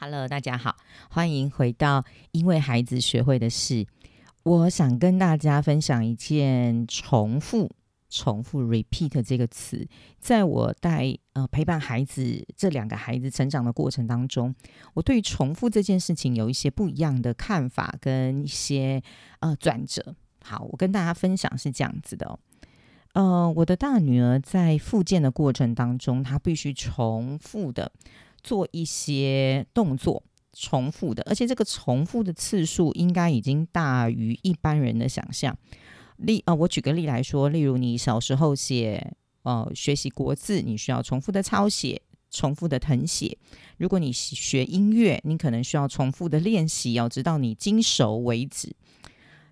Hello，大家好，欢迎回到因为孩子学会的事。我想跟大家分享一件重复、重复 （repeat） 这个词，在我带呃陪伴孩子这两个孩子成长的过程当中，我对重复这件事情有一些不一样的看法跟一些呃转折。好，我跟大家分享是这样子的。哦呃，我的大女儿在复健的过程当中，她必须重复的。做一些动作重复的，而且这个重复的次数应该已经大于一般人的想象。例啊，我举个例来说，例如你小时候写呃学习国字，你需要重复的抄写、重复的誊写；如果你学音乐，你可能需要重复的练习，要直到你精熟为止。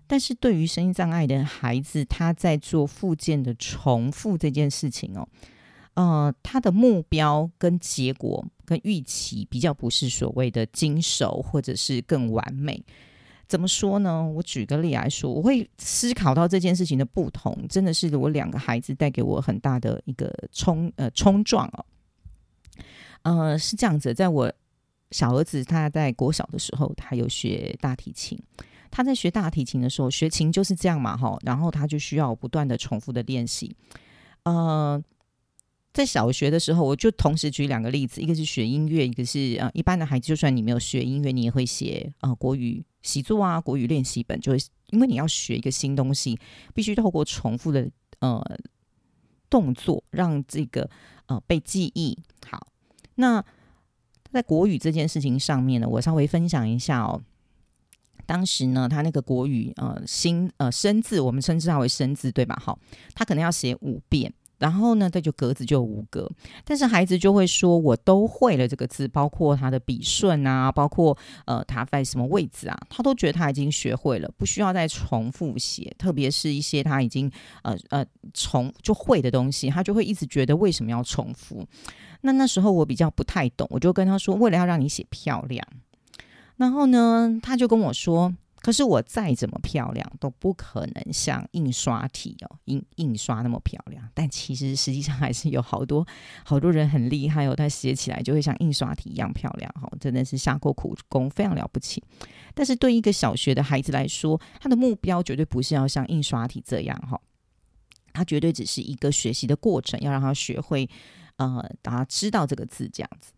但是对于声音障碍的孩子，他在做附件的重复这件事情哦。呃，他的目标跟结果跟预期比较不是所谓的精熟或者是更完美。怎么说呢？我举个例来说，我会思考到这件事情的不同，真的是我两个孩子带给我很大的一个冲呃冲撞哦。呃，是这样子，在我小儿子他在国小的时候，他有学大提琴。他在学大提琴的时候，学琴就是这样嘛，哈，然后他就需要不断的重复的练习，呃。在小学的时候，我就同时举两个例子，一个是学音乐，一个是呃一般的孩子，就算你没有学音乐，你也会写呃国语习作啊，国语练习本，就会因为你要学一个新东西，必须透过重复的呃动作，让这个呃被记忆好。那在国语这件事情上面呢，我稍微分享一下哦。当时呢，他那个国语呃新呃生字，我们称之它为生字，对吧？好，他可能要写五遍。然后呢，这就格子就五格，但是孩子就会说：“我都会了这个字，包括他的笔顺啊，包括呃他在什么位置啊，他都觉得他已经学会了，不需要再重复写。特别是一些他已经呃呃重就会的东西，他就会一直觉得为什么要重复？那那时候我比较不太懂，我就跟他说：为了要让你写漂亮，然后呢，他就跟我说。”可是我再怎么漂亮都不可能像印刷体哦，印印刷那么漂亮。但其实实际上还是有好多好多人很厉害哦，他写起来就会像印刷体一样漂亮哈，真的是下过苦功，非常了不起。但是对一个小学的孩子来说，他的目标绝对不是要像印刷体这样哈，他绝对只是一个学习的过程，要让他学会呃，让他知道这个字这样子。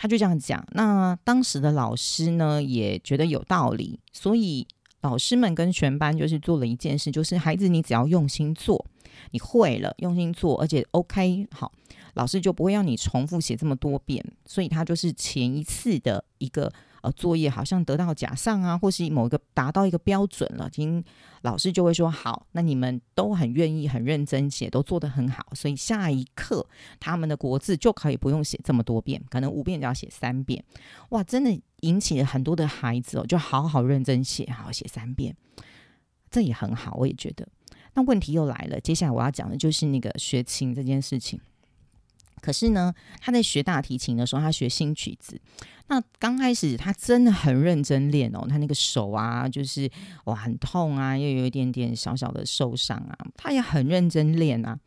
他就这样讲，那当时的老师呢也觉得有道理，所以老师们跟全班就是做了一件事，就是孩子你只要用心做，你会了，用心做，而且 OK 好，老师就不会要你重复写这么多遍，所以他就是前一次的一个。呃，作业好像得到奖上啊，或是某一个达到一个标准了，听老师就会说好，那你们都很愿意、很认真写，都做得很好，所以下一课他们的国字就可以不用写这么多遍，可能五遍就要写三遍。哇，真的引起了很多的孩子哦，就好好认真写，好写三遍，这也很好，我也觉得。那问题又来了，接下来我要讲的就是那个学琴这件事情。可是呢，他在学大提琴的时候，他学新曲子。那刚开始他真的很认真练哦，他那个手啊，就是哇很痛啊，又有一点点小小的受伤啊，他也很认真练啊。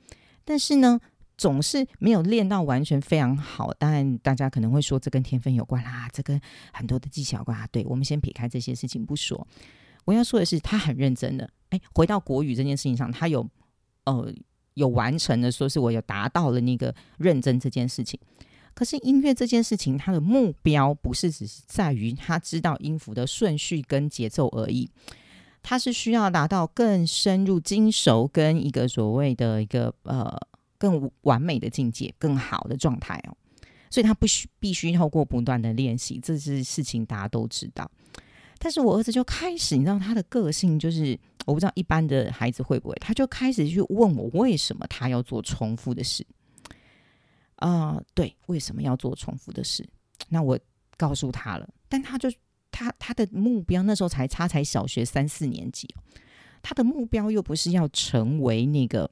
但是呢，总是没有练到完全非常好。当然，大家可能会说这跟天分有关啦，这跟很多的技巧关啊。对，我们先撇开这些事情不说，我要说的是，他很认真的。哎，回到国语这件事情上，他有呃。有完成的，说是我有达到了那个认真这件事情。可是音乐这件事情，它的目标不是只是在于他知道音符的顺序跟节奏而已，它是需要达到更深入精熟跟一个所谓的一个呃更完美的境界、更好的状态哦。所以他不需必须透过不断的练习，这是事情大家都知道。但是我儿子就开始，你知道他的个性就是，我不知道一般的孩子会不会，他就开始去问我为什么他要做重复的事啊？对，为什么要做重复的事？那我告诉他了，但他就他他的目标那时候才差才小学三四年级，他的目标又不是要成为那个，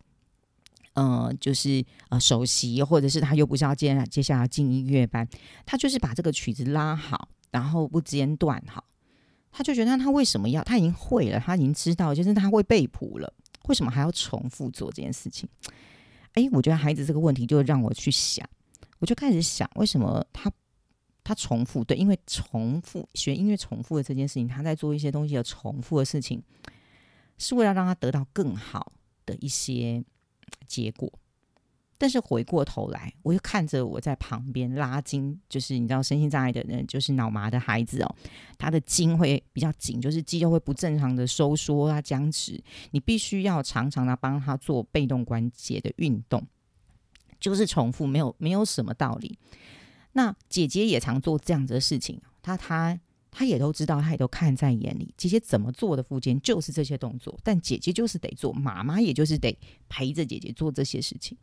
呃，就是呃首席，或者是他又不是要接接下来进音乐班，他就是把这个曲子拉好，然后不间断好。他就觉得他为什么要？他已经会了，他已经知道，就是他会被谱了，为什么还要重复做这件事情？哎，我觉得孩子这个问题就让我去想，我就开始想，为什么他他重复，对，因为重复学音乐重复的这件事情，他在做一些东西的重复的事情，是为了让他得到更好的一些结果。但是回过头来，我又看着我在旁边拉筋，就是你知道身心障碍的人，就是脑麻的孩子哦，他的筋会比较紧，就是肌肉会不正常的收缩啊僵直，你必须要常常的帮他做被动关节的运动，就是重复，没有没有什么道理。那姐姐也常做这样子的事情，她她她也都知道，她也都看在眼里。姐姐怎么做的附件就是这些动作，但姐姐就是得做，妈妈也就是得陪着姐姐做这些事情。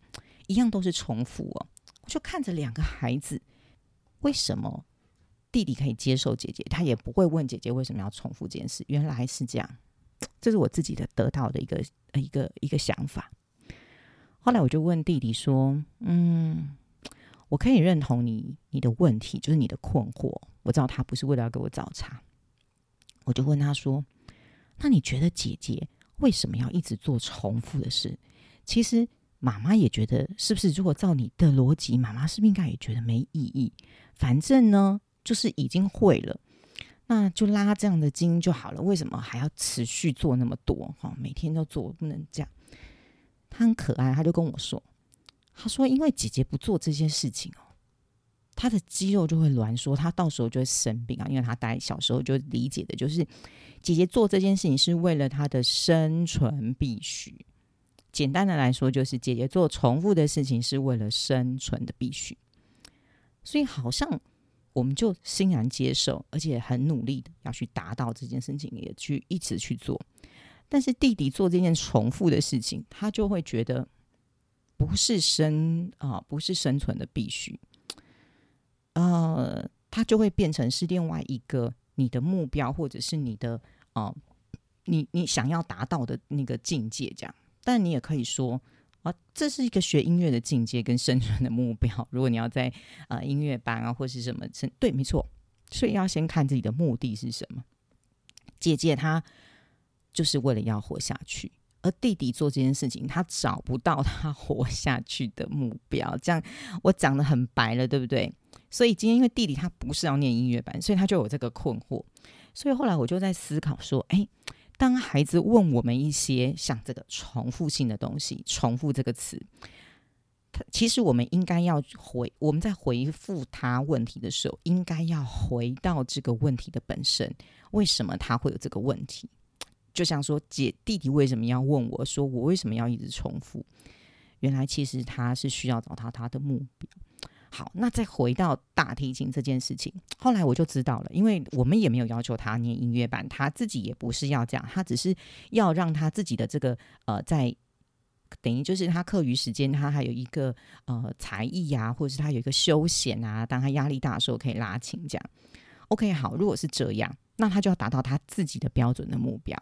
一样都是重复哦，我就看着两个孩子，为什么弟弟可以接受姐姐，他也不会问姐姐为什么要重复这件事？原来是这样，这是我自己的得到的一个一个一个想法。后来我就问弟弟说：“嗯，我可以认同你你的问题，就是你的困惑。我知道他不是为了要给我找茬。”我就问他说：“那你觉得姐姐为什么要一直做重复的事？其实。”妈妈也觉得，是不是？如果照你的逻辑，妈妈是不是应该也觉得没意义？反正呢，就是已经会了，那就拉这样的筋就好了。为什么还要持续做那么多？哈，每天都做，不能这样。他很可爱，他就跟我说：“他说，因为姐姐不做这些事情哦，他的肌肉就会挛缩，他到时候就会生病啊。因为他大小时候就理解的就是，姐姐做这件事情是为了他的生存必须。”简单的来说，就是姐姐做重复的事情是为了生存的必须，所以好像我们就欣然接受，而且很努力的要去达到这件事情，也去一直去做。但是弟弟做这件重复的事情，他就会觉得不是生啊，不是生存的必须，呃，他就会变成是另外一个你的目标，或者是你的啊，你你想要达到的那个境界，这样。但你也可以说啊，这是一个学音乐的境界跟生存的目标。如果你要在呃音乐班啊或是什么，对，没错。所以要先看自己的目的是什么。姐姐她就是为了要活下去，而弟弟做这件事情，他找不到他活下去的目标。这样我讲的很白了，对不对？所以今天因为弟弟他不是要念音乐班，所以他就有这个困惑。所以后来我就在思考说，哎。当孩子问我们一些像这个重复性的东西，重复这个词，他其实我们应该要回，我们在回复他问题的时候，应该要回到这个问题的本身，为什么他会有这个问题？就像说，姐弟弟为什么要问我说，我为什么要一直重复？原来其实他是需要找到他的目标。好，那再回到大提琴这件事情，后来我就知道了，因为我们也没有要求他念音乐班，他自己也不是要这样，他只是要让他自己的这个呃，在等于就是他课余时间，他还有一个呃才艺啊，或者是他有一个休闲啊，当他压力大的时候可以拉琴这样。OK，好，如果是这样，那他就要达到他自己的标准的目标。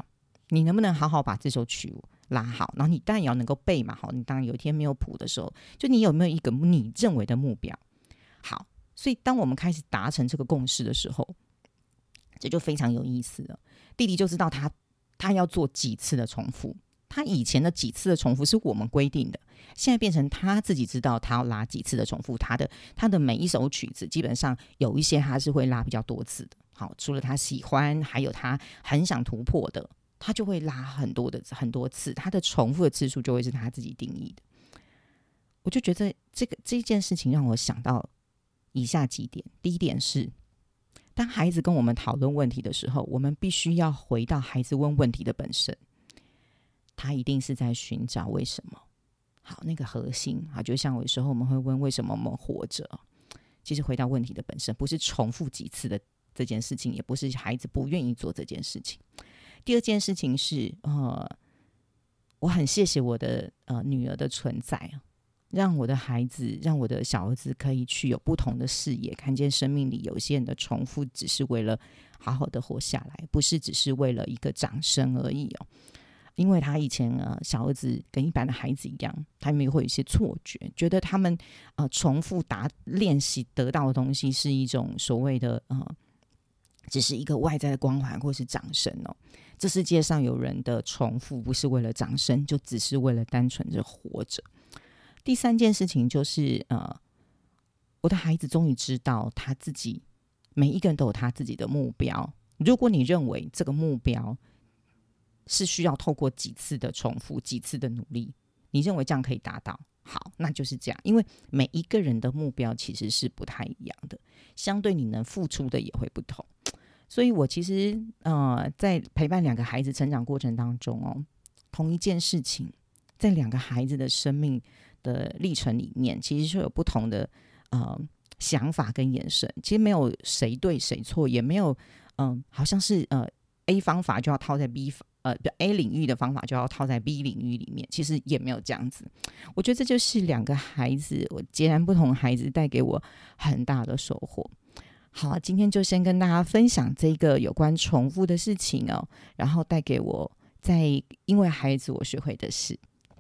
你能不能好好把这首曲拉好？然后你当然也要能够背嘛。好，你当有一天没有谱的时候，就你有没有一个你认为的目标？好，所以当我们开始达成这个共识的时候，这就非常有意思了。弟弟就知道他他要做几次的重复，他以前的几次的重复是我们规定的，现在变成他自己知道他要拉几次的重复。他的他的每一首曲子基本上有一些他是会拉比较多次的。好，除了他喜欢，还有他很想突破的。他就会拉很多的很多次，他的重复的次数就会是他自己定义的。我就觉得这个这件事情让我想到以下几点：第一点是，当孩子跟我们讨论问题的时候，我们必须要回到孩子问问题的本身，他一定是在寻找为什么。好，那个核心啊，就像有时候我们会问为什么我们活着，其实回到问题的本身，不是重复几次的这件事情，也不是孩子不愿意做这件事情。第二件事情是，呃，我很谢谢我的呃女儿的存在啊，让我的孩子，让我的小儿子可以去有不同的视野，看见生命里有些人的重复，只是为了好好的活下来，不是只是为了一个掌声而已哦。因为他以前啊，小儿子跟一般的孩子一样，他们也会有一些错觉，觉得他们呃重复答练习得到的东西是一种所谓的呃，只是一个外在的光环或是掌声哦。这世界上有人的重复不是为了掌声，就只是为了单纯的活着。第三件事情就是，呃，我的孩子终于知道他自己每一个人都有他自己的目标。如果你认为这个目标是需要透过几次的重复、几次的努力，你认为这样可以达到？好，那就是这样。因为每一个人的目标其实是不太一样的，相对你能付出的也会不同。所以我其实呃，在陪伴两个孩子成长过程当中哦，同一件事情，在两个孩子的生命的历程里面，其实是有不同的呃想法跟眼神。其实没有谁对谁错，也没有嗯，好像是呃 A 方法就要套在 B 方。呃，A 领域的方法就要套在 B 领域里面，其实也没有这样子。我觉得这就是两个孩子，我截然不同孩子带给我很大的收获。好，今天就先跟大家分享这个有关重复的事情哦，然后带给我在因为孩子我学会的事。